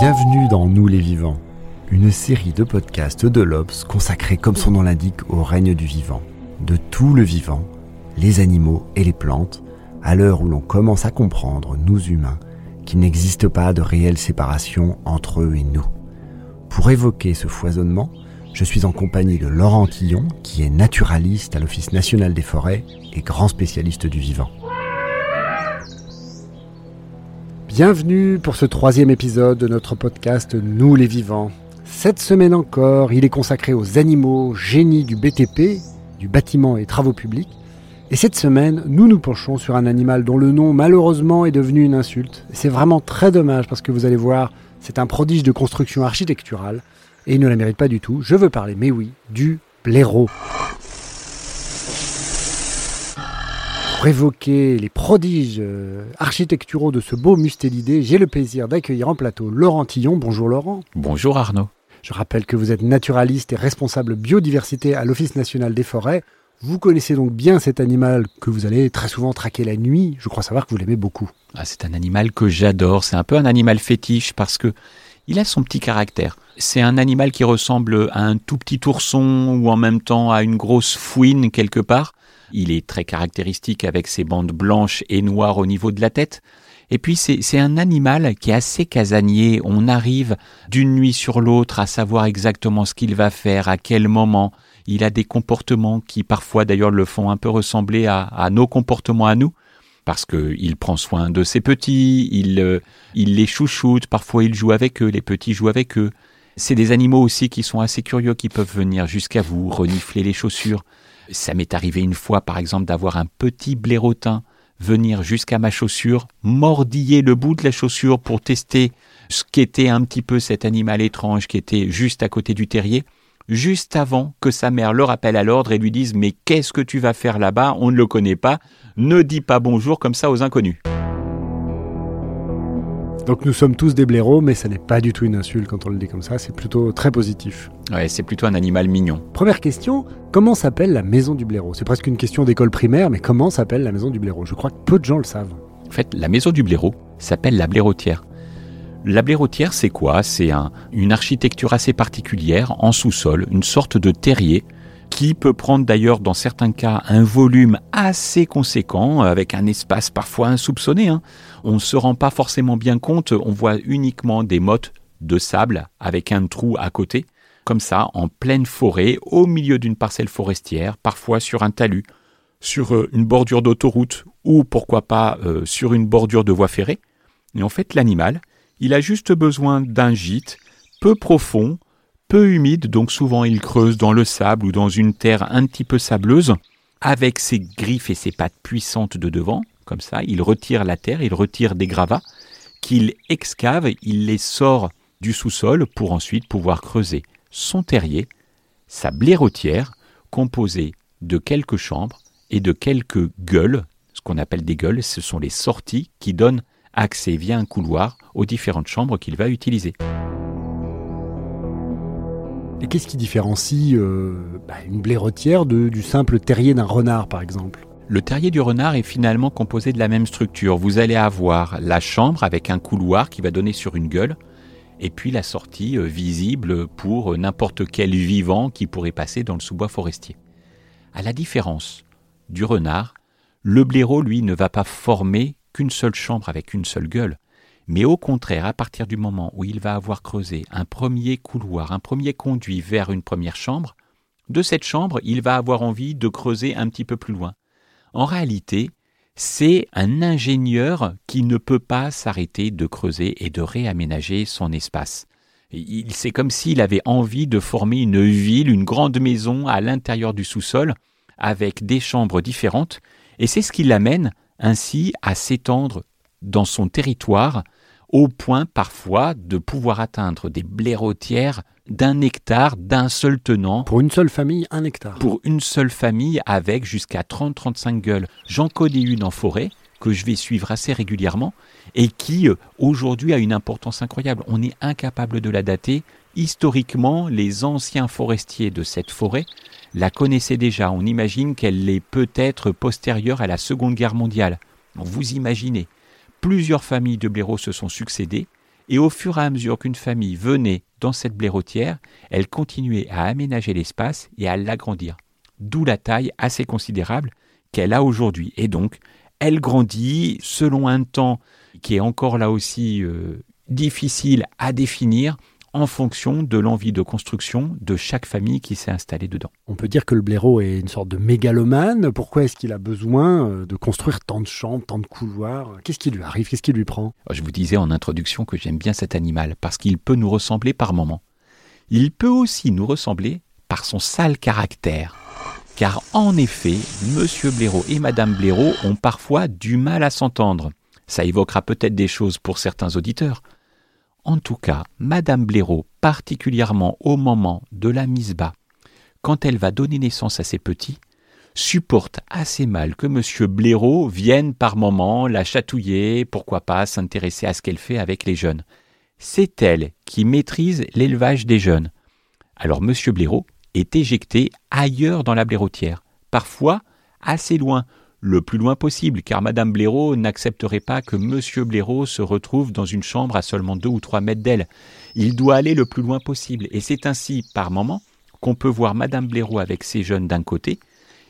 Bienvenue dans Nous les vivants, une série de podcasts de l'Obs consacrée comme son nom l'indique au règne du vivant, de tout le vivant, les animaux et les plantes, à l'heure où l'on commence à comprendre, nous humains, qu'il n'existe pas de réelle séparation entre eux et nous. Pour évoquer ce foisonnement, je suis en compagnie de Laurent Quillon, qui est naturaliste à l'Office national des forêts et grand spécialiste du vivant. Bienvenue pour ce troisième épisode de notre podcast Nous les vivants. Cette semaine encore, il est consacré aux animaux, génies du BTP, du bâtiment et travaux publics. Et cette semaine, nous nous penchons sur un animal dont le nom malheureusement est devenu une insulte. C'est vraiment très dommage parce que vous allez voir, c'est un prodige de construction architecturale et il ne la mérite pas du tout. Je veux parler, mais oui, du blaireau. Pour évoquer les prodiges euh, architecturaux de ce beau mustélidé, j'ai le plaisir d'accueillir en plateau Laurent Tillon. Bonjour Laurent. Bonjour Arnaud. Je rappelle que vous êtes naturaliste et responsable biodiversité à l'Office national des forêts. Vous connaissez donc bien cet animal que vous allez très souvent traquer la nuit. Je crois savoir que vous l'aimez beaucoup. Ah, c'est un animal que j'adore. C'est un peu un animal fétiche parce que il a son petit caractère. C'est un animal qui ressemble à un tout petit ourson ou en même temps à une grosse fouine quelque part. Il est très caractéristique avec ses bandes blanches et noires au niveau de la tête. Et puis c'est un animal qui est assez casanier. On arrive d'une nuit sur l'autre à savoir exactement ce qu'il va faire, à quel moment. Il a des comportements qui parfois d'ailleurs le font un peu ressembler à, nos comportements à nous parce qu'il prend soin de ses petits, il, euh, il les chouchoute, parfois il joue avec eux, les petits jouent avec eux. C'est des animaux aussi qui sont assez curieux, qui peuvent venir jusqu'à vous, renifler les chaussures. Ça m'est arrivé une fois, par exemple, d'avoir un petit blairotin venir jusqu'à ma chaussure, mordiller le bout de la chaussure pour tester ce qu'était un petit peu cet animal étrange qui était juste à côté du terrier, juste avant que sa mère le rappelle à l'ordre et lui dise Mais qu'est-ce que tu vas faire là-bas? On ne le connaît pas, ne dis pas bonjour comme ça aux inconnus. Donc nous sommes tous des blaireaux, mais ça n'est pas du tout une insulte quand on le dit comme ça, c'est plutôt très positif. Ouais, c'est plutôt un animal mignon. Première question, comment s'appelle la maison du blaireau? C'est presque une question d'école primaire, mais comment s'appelle la maison du blaireau? Je crois que peu de gens le savent. En fait, la maison du blaireau s'appelle la blairotière. La blairotière, c'est quoi? C'est un, une architecture assez particulière en sous-sol, une sorte de terrier qui peut prendre d'ailleurs dans certains cas un volume assez conséquent, avec un espace parfois insoupçonné. Hein. On ne se rend pas forcément bien compte, on voit uniquement des mottes de sable avec un trou à côté, comme ça, en pleine forêt, au milieu d'une parcelle forestière, parfois sur un talus, sur euh, une bordure d'autoroute ou pourquoi pas euh, sur une bordure de voie ferrée. Et en fait, l'animal, il a juste besoin d'un gîte peu profond, peu humide, donc souvent il creuse dans le sable ou dans une terre un petit peu sableuse, avec ses griffes et ses pattes puissantes de devant, comme ça, il retire la terre, il retire des gravats, qu'il excave, il les sort du sous-sol pour ensuite pouvoir creuser son terrier, sa blairotière, composée de quelques chambres et de quelques gueules, ce qu'on appelle des gueules, ce sont les sorties qui donnent accès via un couloir aux différentes chambres qu'il va utiliser. Et qu'est-ce qui différencie euh, bah, une blairotière de, du simple terrier d'un renard, par exemple? Le terrier du renard est finalement composé de la même structure. Vous allez avoir la chambre avec un couloir qui va donner sur une gueule, et puis la sortie euh, visible pour euh, n'importe quel vivant qui pourrait passer dans le sous-bois forestier. À la différence du renard, le blaireau, lui, ne va pas former qu'une seule chambre avec une seule gueule. Mais au contraire, à partir du moment où il va avoir creusé un premier couloir, un premier conduit vers une première chambre, de cette chambre, il va avoir envie de creuser un petit peu plus loin. En réalité, c'est un ingénieur qui ne peut pas s'arrêter de creuser et de réaménager son espace. C'est comme s'il avait envie de former une ville, une grande maison à l'intérieur du sous-sol, avec des chambres différentes, et c'est ce qui l'amène ainsi à s'étendre dans son territoire au point parfois de pouvoir atteindre des blaireautières d'un hectare d'un seul tenant. Pour une seule famille, un hectare. Pour une seule famille avec jusqu'à 30-35 gueules. J'en connais une en forêt que je vais suivre assez régulièrement et qui euh, aujourd'hui a une importance incroyable. On est incapable de la dater. Historiquement, les anciens forestiers de cette forêt la connaissaient déjà. On imagine qu'elle est peut-être postérieure à la Seconde Guerre mondiale. Vous imaginez, plusieurs familles de blaireaux se sont succédées et au fur et à mesure qu'une famille venait dans cette blaireautière, elle continuait à aménager l'espace et à l'agrandir. D'où la taille assez considérable qu'elle a aujourd'hui. Et donc, elle grandit selon un temps qui est encore là aussi euh, difficile à définir, en fonction de l'envie de construction de chaque famille qui s'est installée dedans. On peut dire que le blaireau est une sorte de mégalomane. Pourquoi est-ce qu'il a besoin euh, de construire tant de chambres, tant de couloirs? Qu'est-ce qui lui arrive? Qu'est-ce qui lui prend? Je vous disais en introduction que j'aime bien cet animal parce qu'il peut nous ressembler par moments. Il peut aussi nous ressembler par son sale caractère. Car en effet, Monsieur Blaireau et Madame Blaireau ont parfois du mal à s'entendre. Ça évoquera peut-être des choses pour certains auditeurs. En tout cas, Madame Blaireau, particulièrement au moment de la mise bas, quand elle va donner naissance à ses petits, supporte assez mal que Monsieur Blaireau vienne par moments la chatouiller, pourquoi pas s'intéresser à ce qu'elle fait avec les jeunes. C'est elle qui maîtrise l'élevage des jeunes. Alors Monsieur Blaireau est éjecté ailleurs dans la blaireautière, parfois assez loin, le plus loin possible, car Madame Blaireau n'accepterait pas que Monsieur Blaireau se retrouve dans une chambre à seulement deux ou trois mètres d'elle. Il doit aller le plus loin possible, et c'est ainsi, par moment, qu'on peut voir Madame Blaireau avec ses jeunes d'un côté,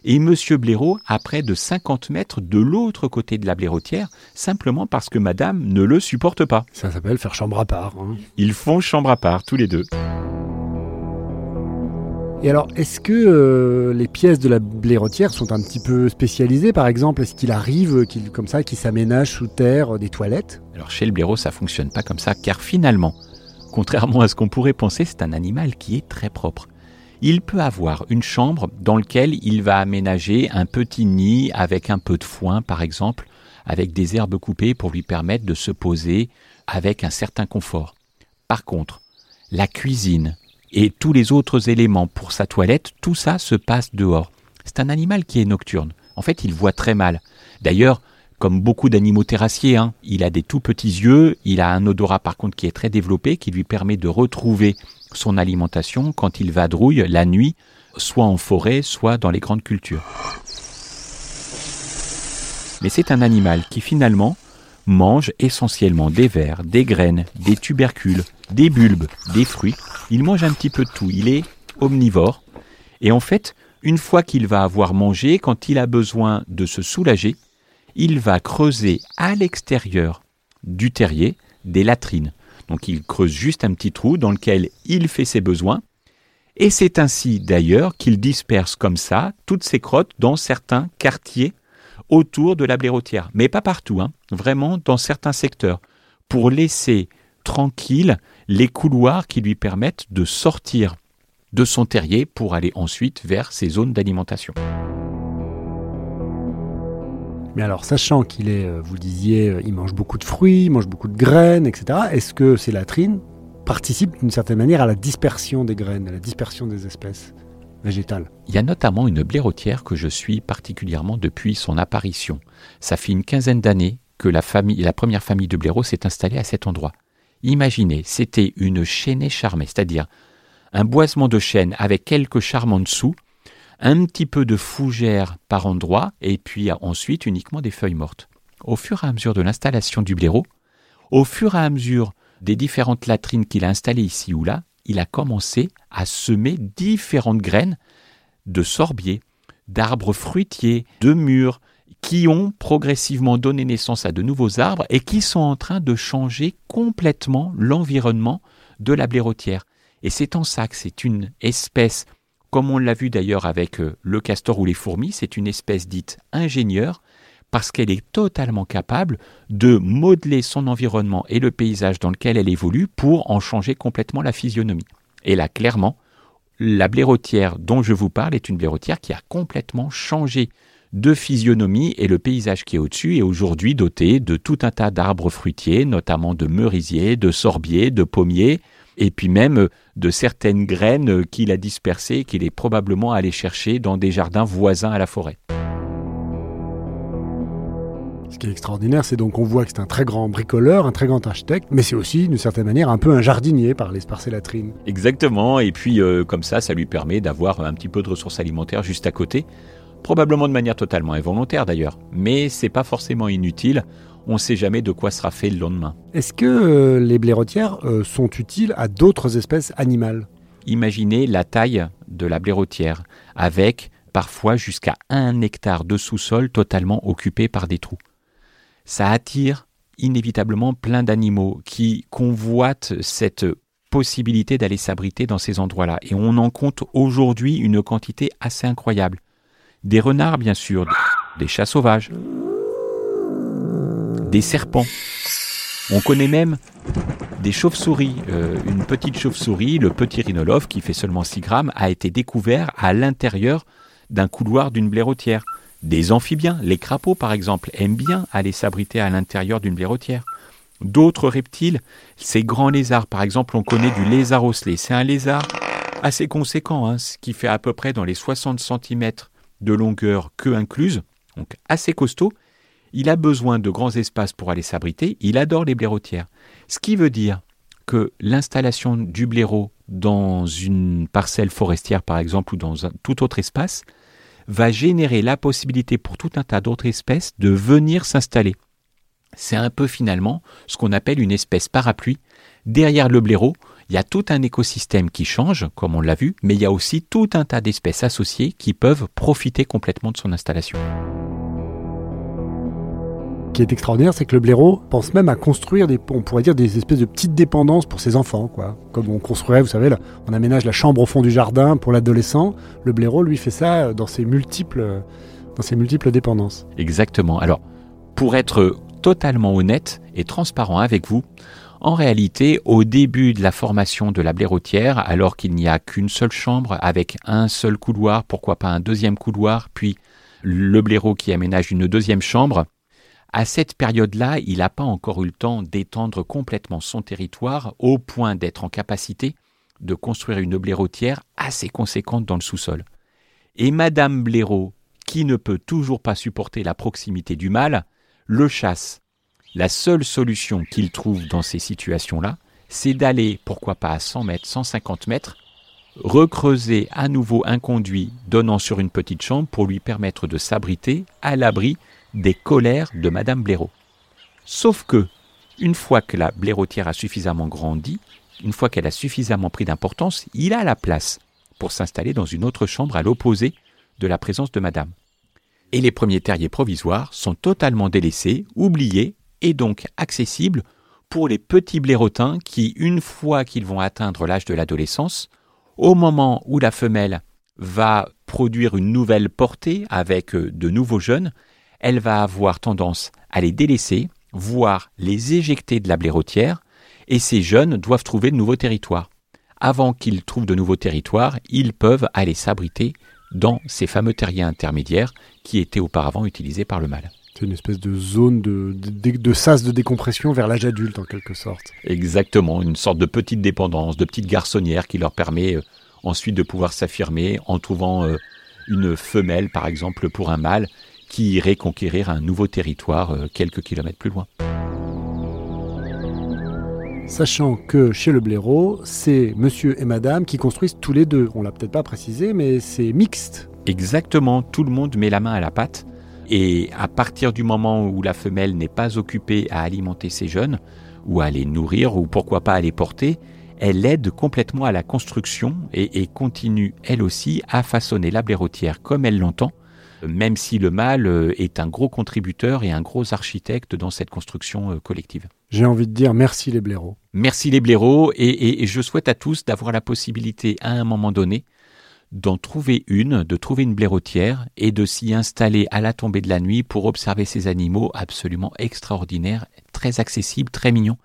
et Monsieur Blaireau à près de 50 mètres de l'autre côté de la blaireautière, simplement parce que Madame ne le supporte pas. Ça s'appelle faire chambre à part. Hein. Ils font chambre à part, tous les deux. Et alors, est-ce que euh, les pièces de la blaireautière sont un petit peu spécialisées Par exemple, est-ce qu'il arrive comme ça, qu'il s'aménage sous terre des toilettes? Alors chez le blaireau, ça fonctionne pas comme ça, car finalement, contrairement à ce qu'on pourrait penser, c'est un animal qui est très propre. Il peut avoir une chambre dans laquelle il va aménager un petit nid avec un peu de foin, par exemple, avec des herbes coupées pour lui permettre de se poser avec un certain confort. Par contre, la cuisine, et tous les autres éléments pour sa toilette, tout ça se passe dehors. C'est un animal qui est nocturne. En fait, il voit très mal. D'ailleurs, comme beaucoup d'animaux terrassiers, hein, il a des tout petits yeux, il a un odorat par contre qui est très développé, qui lui permet de retrouver son alimentation quand il vadrouille la nuit, soit en forêt, soit dans les grandes cultures. Mais c'est un animal qui finalement mange essentiellement des vers, des graines, des tubercules, des bulbes, des fruits. Il mange un petit peu de tout. Il est omnivore. Et en fait, une fois qu'il va avoir mangé, quand il a besoin de se soulager, il va creuser à l'extérieur du terrier des latrines. Donc il creuse juste un petit trou dans lequel il fait ses besoins. Et c'est ainsi d'ailleurs qu'il disperse comme ça toutes ses crottes dans certains quartiers autour de la blaireautière. Mais pas partout, hein. vraiment dans certains secteurs, pour laisser tranquille les couloirs qui lui permettent de sortir de son terrier pour aller ensuite vers ses zones d'alimentation. Mais alors, sachant qu'il est, euh, vous disiez, euh, il mange beaucoup de fruits, il mange beaucoup de graines, etc., est-ce que ces latrines participent d'une certaine manière à la dispersion des graines, à la dispersion des espèces végétales? Il y a notamment une blaireautière que je suis particulièrement depuis son apparition. Ça fait une quinzaine d'années que la, famille, la première famille de blaireaux s'est installée à cet endroit. Imaginez, c'était une chaînée charmée, c'est-à-dire un boisement de chêne avec quelques charmes en dessous, un petit peu de fougère par endroit, et puis ensuite uniquement des feuilles mortes. Au fur et à mesure de l'installation du blaireau, au fur et à mesure des différentes latrines qu'il a installées ici ou là, il a commencé à semer différentes graines de sorbiers, d'arbres fruitiers, de mûres, qui ont progressivement donné naissance à de nouveaux arbres et qui sont en train de changer complètement l'environnement de la blaireautière. Et c'est en ça que c'est une espèce, comme on l'a vu d'ailleurs avec euh, le castor ou les fourmis, c'est une espèce dite ingénieure, parce qu'elle est totalement capable de modeler son environnement et le paysage dans lequel elle évolue pour en changer complètement la physionomie. Et là, clairement, la blairotière dont je vous parle est une blairotière qui a complètement changé de physionomie et le paysage qui est au-dessus est aujourd'hui doté de tout un tas d'arbres fruitiers, notamment de merisiers, de sorbiers, de pommiers, et puis même de certaines graines qu'il a dispersées et qu'il est probablement allé chercher dans des jardins voisins à la forêt. Ce qui est extraordinaire, c'est donc qu'on voit que c'est un très grand bricoleur, un très grand architecte, mais c'est aussi d'une certaine manière un peu un jardinier par l'espace latrines. Exactement, et puis euh, comme ça, ça lui permet d'avoir un petit peu de ressources alimentaires juste à côté, probablement de manière totalement involontaire d'ailleurs, mais c'est pas forcément inutile. On ne sait jamais de quoi sera fait le lendemain. Est-ce que euh, les blairotières euh, sont utiles à d'autres espèces animales? Imaginez la taille de la blairotière, avec parfois jusqu'à un hectare de sous-sol totalement occupé par des trous ça attire inévitablement plein d'animaux qui convoitent cette possibilité d'aller s'abriter dans ces endroits-là. Et on en compte aujourd'hui une quantité assez incroyable. Des renards, bien sûr, des chats sauvages, des serpents. On connaît même des chauves-souris. Euh, une petite chauve-souris, le petit rhinolophe, qui fait seulement 6 grammes, a été découvert à l'intérieur d'un couloir d'une blairotière. Des amphibiens, les crapauds par exemple, aiment bien aller s'abriter à l'intérieur d'une blairotière. D'autres reptiles, ces grands lézards, par exemple, on connaît du lézard osselé. C'est un lézard assez conséquent, hein, ce qui fait à peu près dans les 60 cm de longueur, queue incluse, donc assez costaud. Il a besoin de grands espaces pour aller s'abriter. Il adore les blairotières. Ce qui veut dire que l'installation du blaireau dans une parcelle forestière, par exemple, ou dans un tout autre espace, va générer la possibilité pour tout un tas d'autres espèces de venir s'installer. C'est un peu finalement ce qu'on appelle une espèce parapluie. Derrière le blaireau, il y a tout un écosystème qui change, comme on l'a vu, mais il y a aussi tout un tas d'espèces associées qui peuvent profiter complètement de son installation qui est extraordinaire, c'est que le blaireau pense même à construire des, on pourrait dire des espèces de petites dépendances pour ses enfants, quoi. Comme on construirait, vous savez, là, on aménage la chambre au fond du jardin pour l'adolescent. Le blaireau, lui, fait ça dans ses multiples, dans ses multiples dépendances. Exactement. Alors, pour être totalement honnête et transparent avec vous, en réalité, au début de la formation de la blairotière, alors qu'il n'y a qu'une seule chambre avec un seul couloir, pourquoi pas un deuxième couloir, puis le blaireau qui aménage une deuxième chambre, à cette période-là, il n'a pas encore eu le temps d'étendre complètement son territoire au point d'être en capacité de construire une blairotière assez conséquente dans le sous-sol. Et Madame Blaireau, qui ne peut toujours pas supporter la proximité du mâle, le chasse. La seule solution qu'il trouve dans ces situations-là, c'est d'aller, pourquoi pas à 100 mètres, 150 mètres, recreuser à nouveau un conduit donnant sur une petite chambre pour lui permettre de s'abriter à l'abri des colères de Madame Blaireau. Sauf que, une fois que la blairotière a suffisamment grandi, une fois qu'elle a suffisamment pris d'importance, il a la place pour s'installer dans une autre chambre à l'opposé de la présence de Madame. Et les premiers terriers provisoires sont totalement délaissés, oubliés et donc accessibles pour les petits blairotins qui, une fois qu'ils vont atteindre l'âge de l'adolescence, au moment où la femelle va produire une nouvelle portée avec de nouveaux jeunes, elle va avoir tendance à les délaisser, voire les éjecter de la blairotière, et ces jeunes doivent trouver de nouveaux territoires. Avant qu'ils trouvent de nouveaux territoires, ils peuvent aller s'abriter dans ces fameux terriers intermédiaires qui étaient auparavant utilisés par le mâle. C'est une espèce de zone de, de, sas de décompression vers l'âge adulte en quelque sorte. Exactement, une sorte de petite dépendance, de petite garçonnière qui leur permet euh, ensuite de pouvoir s'affirmer en trouvant euh, une femelle par exemple pour un mâle qui irait conquérir un nouveau territoire euh, quelques kilomètres plus loin. Sachant que chez le blaireau, c'est monsieur et madame qui construisent tous les deux. On l'a peut-être pas précisé, mais c'est mixte. Exactement, tout le monde met la main à la pâte. Et à partir du moment où la femelle n'est pas occupée à alimenter ses jeunes, ou à les nourrir, ou pourquoi pas à les porter, elle aide complètement à la construction et, et continue, elle aussi, à façonner la blairotière comme elle l'entend, même si le mâle euh, est un gros contributeur et un gros architecte dans cette construction euh, collective. J'ai envie de dire merci les blaireaux. Merci les blaireaux et, je souhaite à tous d'avoir la possibilité à un moment donné d'en trouver une, de trouver une blairotière et de s'y installer à la tombée de la nuit pour observer ces animaux absolument extraordinaires, très accessibles, très mignons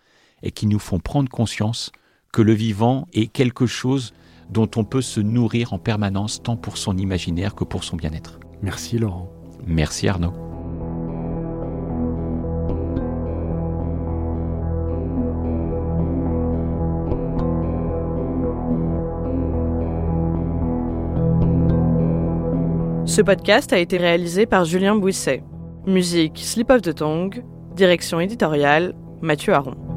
et qui nous font prendre conscience que le vivant est quelque chose dont on peut se nourrir en permanence tant pour son imaginaire que pour son bien-être. Merci Laurent. Merci Arnaud. Ce podcast a été réalisé par Julien Bouisset. Musique Slip of the Tongue. Direction éditoriale Mathieu Aron.